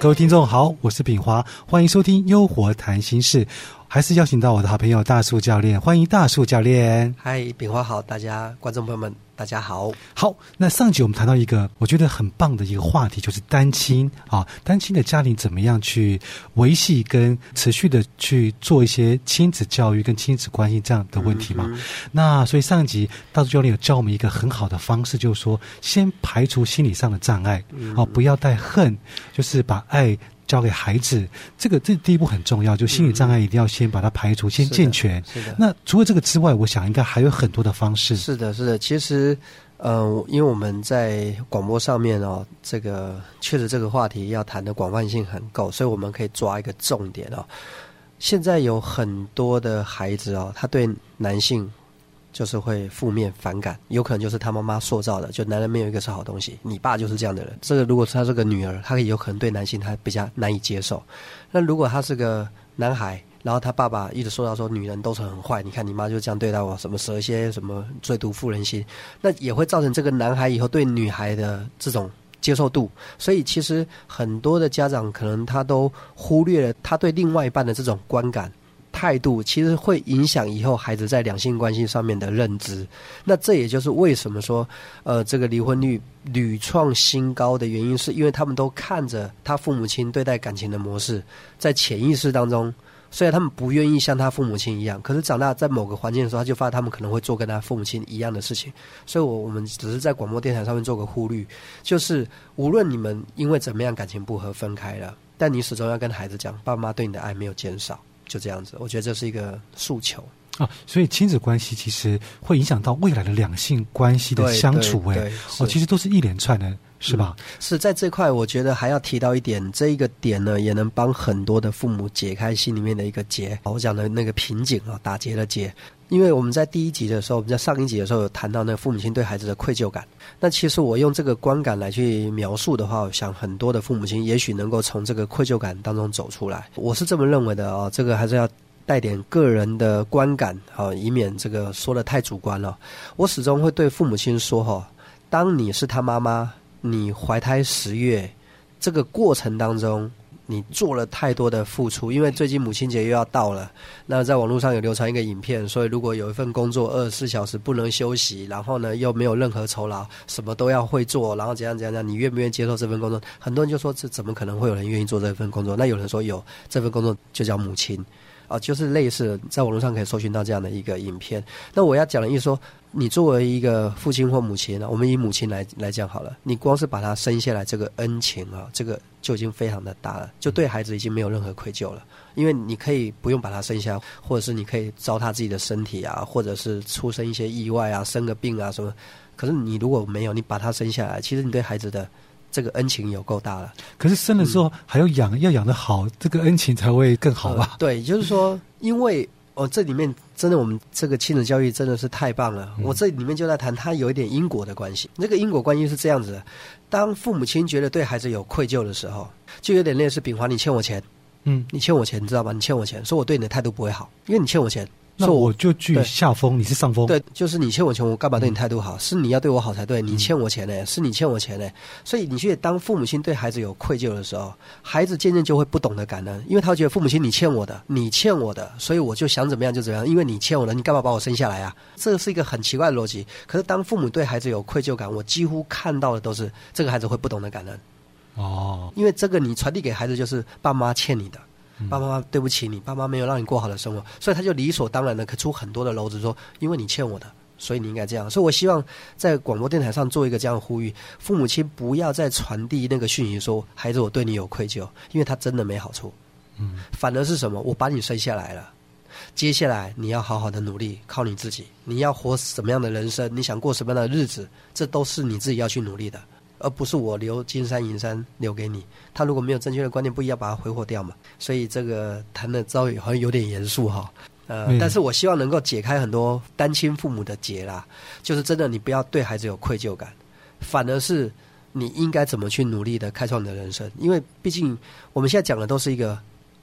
各位听众好，我是炳华，欢迎收听《优活谈心事》，还是邀请到我的好朋友大树教练，欢迎大树教练。嗨，炳华好，大家观众朋友们。大家好，好。那上集我们谈到一个我觉得很棒的一个话题，就是单亲啊，单亲的家庭怎么样去维系跟持续的去做一些亲子教育跟亲子关系这样的问题嘛？那所以上集大树教练有教我们一个很好的方式，就是说先排除心理上的障碍，哦，不要带恨，就是把爱。交给孩子，这个这第一步很重要，就心理障碍一定要先把它排除，先健全。是的。那除了这个之外，我想应该还有很多的方式。是的，是的。其实，嗯，因为我们在广播上面哦，这个确实这个话题要谈的广泛性很够，所以我们可以抓一个重点哦。现在有很多的孩子哦，他对男性。就是会负面反感，有可能就是他妈妈塑造的，就男人没有一个是好东西。你爸就是这样的人。这个如果他是个女儿，他有可能对男性他比较难以接受。那如果他是个男孩，然后他爸爸一直说到说女人都是很坏，你看你妈就这样对待我，什么蛇蝎，什么最毒妇人心，那也会造成这个男孩以后对女孩的这种接受度。所以其实很多的家长可能他都忽略了他对另外一半的这种观感。态度其实会影响以后孩子在两性关系上面的认知，那这也就是为什么说，呃，这个离婚率屡创新高的原因，是因为他们都看着他父母亲对待感情的模式，在潜意识当中，虽然他们不愿意像他父母亲一样，可是长大在某个环境的时候，他就发现他们可能会做跟他父母亲一样的事情，所以，我我们只是在广播电台上面做个呼吁，就是无论你们因为怎么样感情不和分开了，但你始终要跟孩子讲，爸妈对你的爱没有减少。就这样子，我觉得这是一个诉求啊。所以亲子关系其实会影响到未来的两性关系的相处，哎，哦，其实都是一连串的，是吧？是在这块，我觉得还要提到一点，这一个点呢，也能帮很多的父母解开心里面的一个结。我讲的那个瓶颈啊，打结的结。因为我们在第一集的时候，我们在上一集的时候有谈到那父母亲对孩子的愧疚感。那其实我用这个观感来去描述的话，我想很多的父母亲也许能够从这个愧疚感当中走出来。我是这么认为的哦，这个还是要带点个人的观感啊，以免这个说的太主观了。我始终会对父母亲说哈，当你是他妈妈，你怀胎十月这个过程当中。你做了太多的付出，因为最近母亲节又要到了。那在网络上有流传一个影片，所以如果有一份工作二十四小时不能休息，然后呢又没有任何酬劳，什么都要会做，然后怎样怎样怎样，你愿不愿意接受这份工作？很多人就说这怎么可能会有人愿意做这份工作？那有人说有这份工作就叫母亲。啊，就是类似在网络上可以搜寻到这样的一个影片。那我要讲的意思说，你作为一个父亲或母亲呢，我们以母亲来来讲好了，你光是把他生下来这个恩情啊，这个就已经非常的大了，就对孩子已经没有任何愧疚了。因为你可以不用把他生下，或者是你可以糟蹋自己的身体啊，或者是出生一些意外啊，生个病啊什么。可是你如果没有，你把他生下来，其实你对孩子的。这个恩情有够大了，可是生的时候还要养，要养得好，这个恩情才会更好吧？对，就是说，因为哦，这里面真的我们这个亲子教育真的是太棒了。我这里面就在谈，它有一点因果的关系。那个因果关系是这样子的：当父母亲觉得对孩子有愧疚的时候，就有点类似，丙华，你欠我钱，嗯，你欠我钱，你知道吗？你欠我钱，说我对你的态度不会好，因为你欠我钱。那我就居下风，你是上风。对，就是你欠我钱，我干嘛对你态度好？是你要对我好才对。你欠我钱呢，是你欠我钱呢。所以你去当父母亲对孩子有愧疚的时候，孩子渐渐就会不懂得感恩，因为他觉得父母亲你欠我的，你欠我的，所以我就想怎么样就怎么样，因为你欠我的，你干嘛把我生下来啊？这是一个很奇怪的逻辑。可是当父母对孩子有愧疚感，我几乎看到的都是这个孩子会不懂得感恩。哦，因为这个你传递给孩子就是爸妈欠你的。爸爸妈妈对不起你，爸妈没有让你过好的生活，所以他就理所当然的可出很多的篓子，说因为你欠我的，所以你应该这样。所以我希望在广播电台上做一个这样的呼吁：父母亲不要再传递那个讯息，说孩子我对你有愧疚，因为他真的没好处。嗯，反而是什么？我把你生下来了，接下来你要好好的努力，靠你自己。你要活什么样的人生？你想过什么样的日子？这都是你自己要去努力的。而不是我留金山银山留给你，他如果没有正确的观念，不一样把它挥霍掉嘛。所以这个谈的遭遇好像有点严肃哈，呃，但是我希望能够解开很多单亲父母的结啦，就是真的你不要对孩子有愧疚感，反而是你应该怎么去努力的开创你的人生，因为毕竟我们现在讲的都是一个。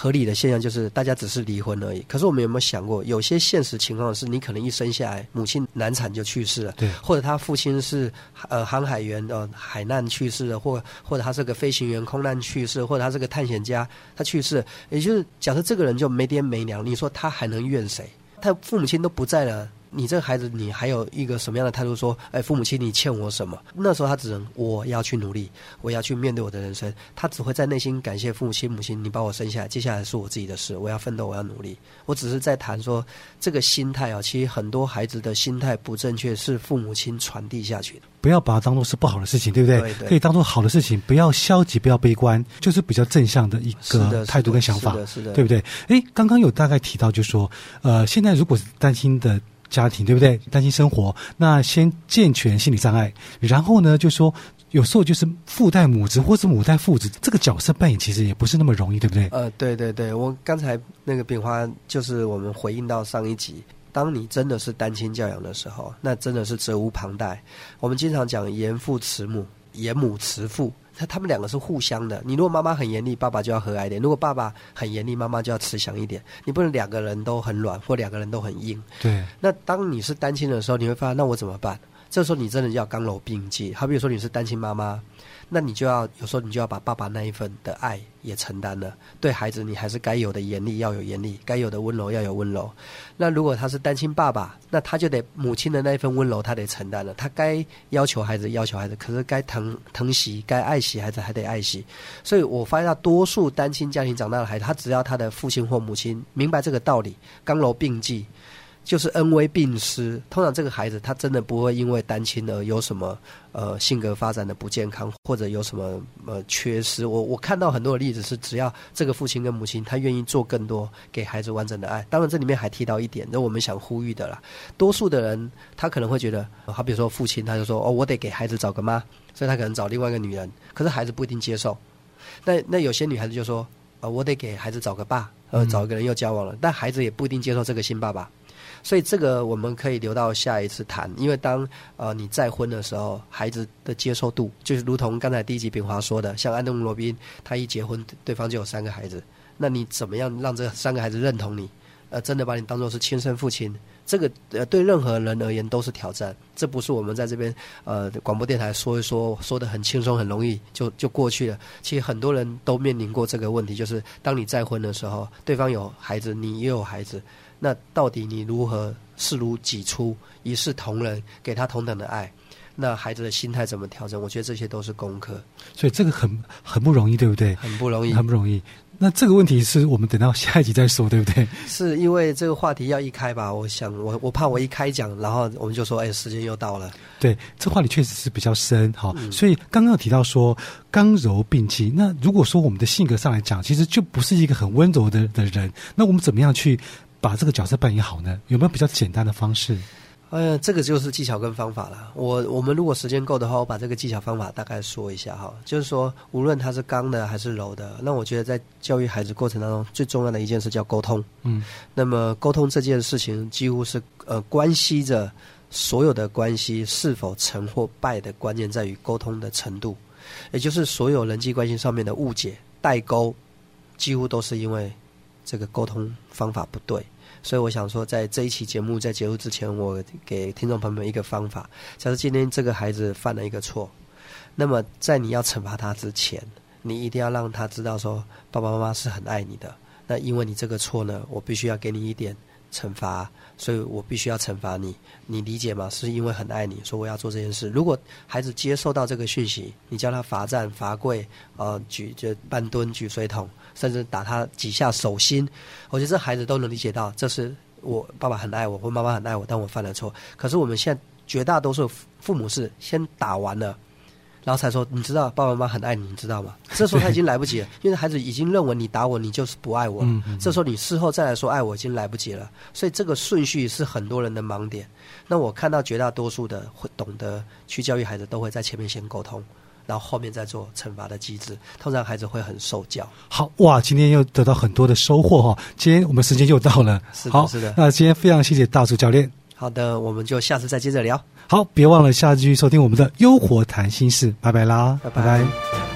合理的现象就是大家只是离婚而已。可是我们有没有想过，有些现实情况是你可能一生下来，母亲难产就去世了，对，或者他父亲是呃航海员呃海难去世了，或或者他是个飞行员空难去世，或者他是个探险家他去世，也就是假设这个人就没爹没娘，你说他还能怨谁？他父母亲都不在了。你这个孩子，你还有一个什么样的态度？说，哎，父母亲，你欠我什么？那时候他只能我要去努力，我要去面对我的人生。他只会在内心感谢父母亲、母亲，你把我生下来，接下来是我自己的事，我要奋斗，我要努力。我只是在谈说这个心态啊，其实很多孩子的心态不正确，是父母亲传递下去的。不要把它当做是不好的事情，对不对？对对可以当做好的事情，不要消极，不要悲观，就是比较正向的一个态度跟想法是，的，是的，对不对？哎，刚刚有大概提到，就说，呃，现在如果是担心的家庭，对不对？担心生活，那先健全心理障碍，然后呢，就说有时候就是父代母职或是母代父职，这个角色扮演其实也不是那么容易，对不对？呃，对对对，我刚才那个饼花就是我们回应到上一集，当你真的是单亲教养的时候，那真的是责无旁贷。我们经常讲严父慈母，严母慈父，他他们两个是互相的。你如果妈妈很严厉，爸爸就要和蔼一点；如果爸爸很严厉，妈妈就要慈祥一点。你不能两个人都很软，或两个人都很硬。对，那当你是单亲的时候，你会发现，那我怎么办？这时候你真的要刚柔并济。好比如说你是单亲妈妈，那你就要有时候你就要把爸爸那一份的爱也承担了。对孩子，你还是该有的严厉要有严厉，该有的温柔要有温柔。那如果他是单亲爸爸，那他就得母亲的那一份温柔他得承担了。他该要求孩子要求孩子，可是该疼疼惜、该爱惜孩子还得爱惜。所以我发现到多数单亲家庭长大的孩子，他只要他的父亲或母亲明白这个道理，刚柔并济。就是恩威并施，通常这个孩子他真的不会因为单亲而有什么呃性格发展的不健康，或者有什么呃缺失。我我看到很多的例子是，只要这个父亲跟母亲他愿意做更多给孩子完整的爱。当然这里面还提到一点，那我们想呼吁的啦，多数的人他可能会觉得，呃好比说父亲他就说哦，我得给孩子找个妈，所以他可能找另外一个女人，可是孩子不一定接受。那那有些女孩子就说，呃，我得给孩子找个爸，呃，嗯找一个人又交往了，但孩子也不一定接受这个新爸爸。所以这个我们可以留到下一次谈，因为当呃你再婚的时候，孩子的接受度就是如同刚才第一集炳华说的，像安东尼罗宾，他一结婚，对方就有三个孩子，那你怎么样让这三个孩子认同你？呃，真的把你当做是亲生父亲？这个呃对任何人而言都是挑战，这不是我们在这边呃广播电台说一说说的很轻松很容易就就过去了。其实很多人都面临过这个问题，就是当你再婚的时候，对方有孩子，你也有孩子，那到底你如何视如己出，一视同仁，给他同等的爱？那孩子的心态怎么调整？我觉得这些都是功课，所以这个很很不容易，对不对？很不容易。很不容易。那这个问题是我们等到下一集再说，对不对？是因为这个话题要一开吧？我想我我怕我一开讲，然后我们就说，哎，时间又到了。对，这话题确实是比较深哈、嗯所以刚刚提到说刚柔并济，那如果说我们的性格上来讲，其实就不是一个很温柔的的人，那我们怎么样去把这个角色扮演好呢？有没有比较简单的方式？哎呀，这个就是技巧跟方法了。我我们如果时间够的话，我把这个技巧方法大概说一下哈。就是说，无论他是刚的还是柔的，那我觉得在教育孩子过程当中，最重要的一件事叫沟通。嗯，那么沟通这件事情，几乎是呃关系着所有的关系是否成或败的关键在于沟通的程度，也就是所有人际关系上面的误解、代沟，几乎都是因为这个沟通方法不对。所以我想说，在这一期节目在结束之前，我给听众朋友们一个方法：假如今天这个孩子犯了一个错，那么在你要惩罚他之前，你一定要让他知道说，爸爸妈妈是很爱你的。那因为你这个错呢，我必须要给你一点惩罚，所以我必须要惩罚你。你理解吗？是因为很爱你，说我要做这件事。如果孩子接受到这个讯息，你叫他罚站、罚跪，呃，举就半蹲、举水桶，甚至打他几下手心，我觉得这孩子都能理解到，这是我爸爸很爱我，或妈妈很爱我，但我犯了错。可是我们现在绝大多数父母是先打完了。然后才说，你知道爸爸妈妈很爱你，你知道吗？这时候他已经来不及了，因为孩子已经认为你打我，你就是不爱我了。嗯嗯这时候你事后再来说爱我，已经来不及了。所以这个顺序是很多人的盲点。那我看到绝大多数的会懂得去教育孩子，都会在前面先沟通，然后后面再做惩罚的机制。通常孩子会很受教。好哇，今天又得到很多的收获哈、今天我们时间又到了，是的是的那今天非常谢谢大树教练。好的，我们就下次再接着聊。好，别忘了下次继续收听我们的《优活谈心事》，拜拜啦，拜拜拜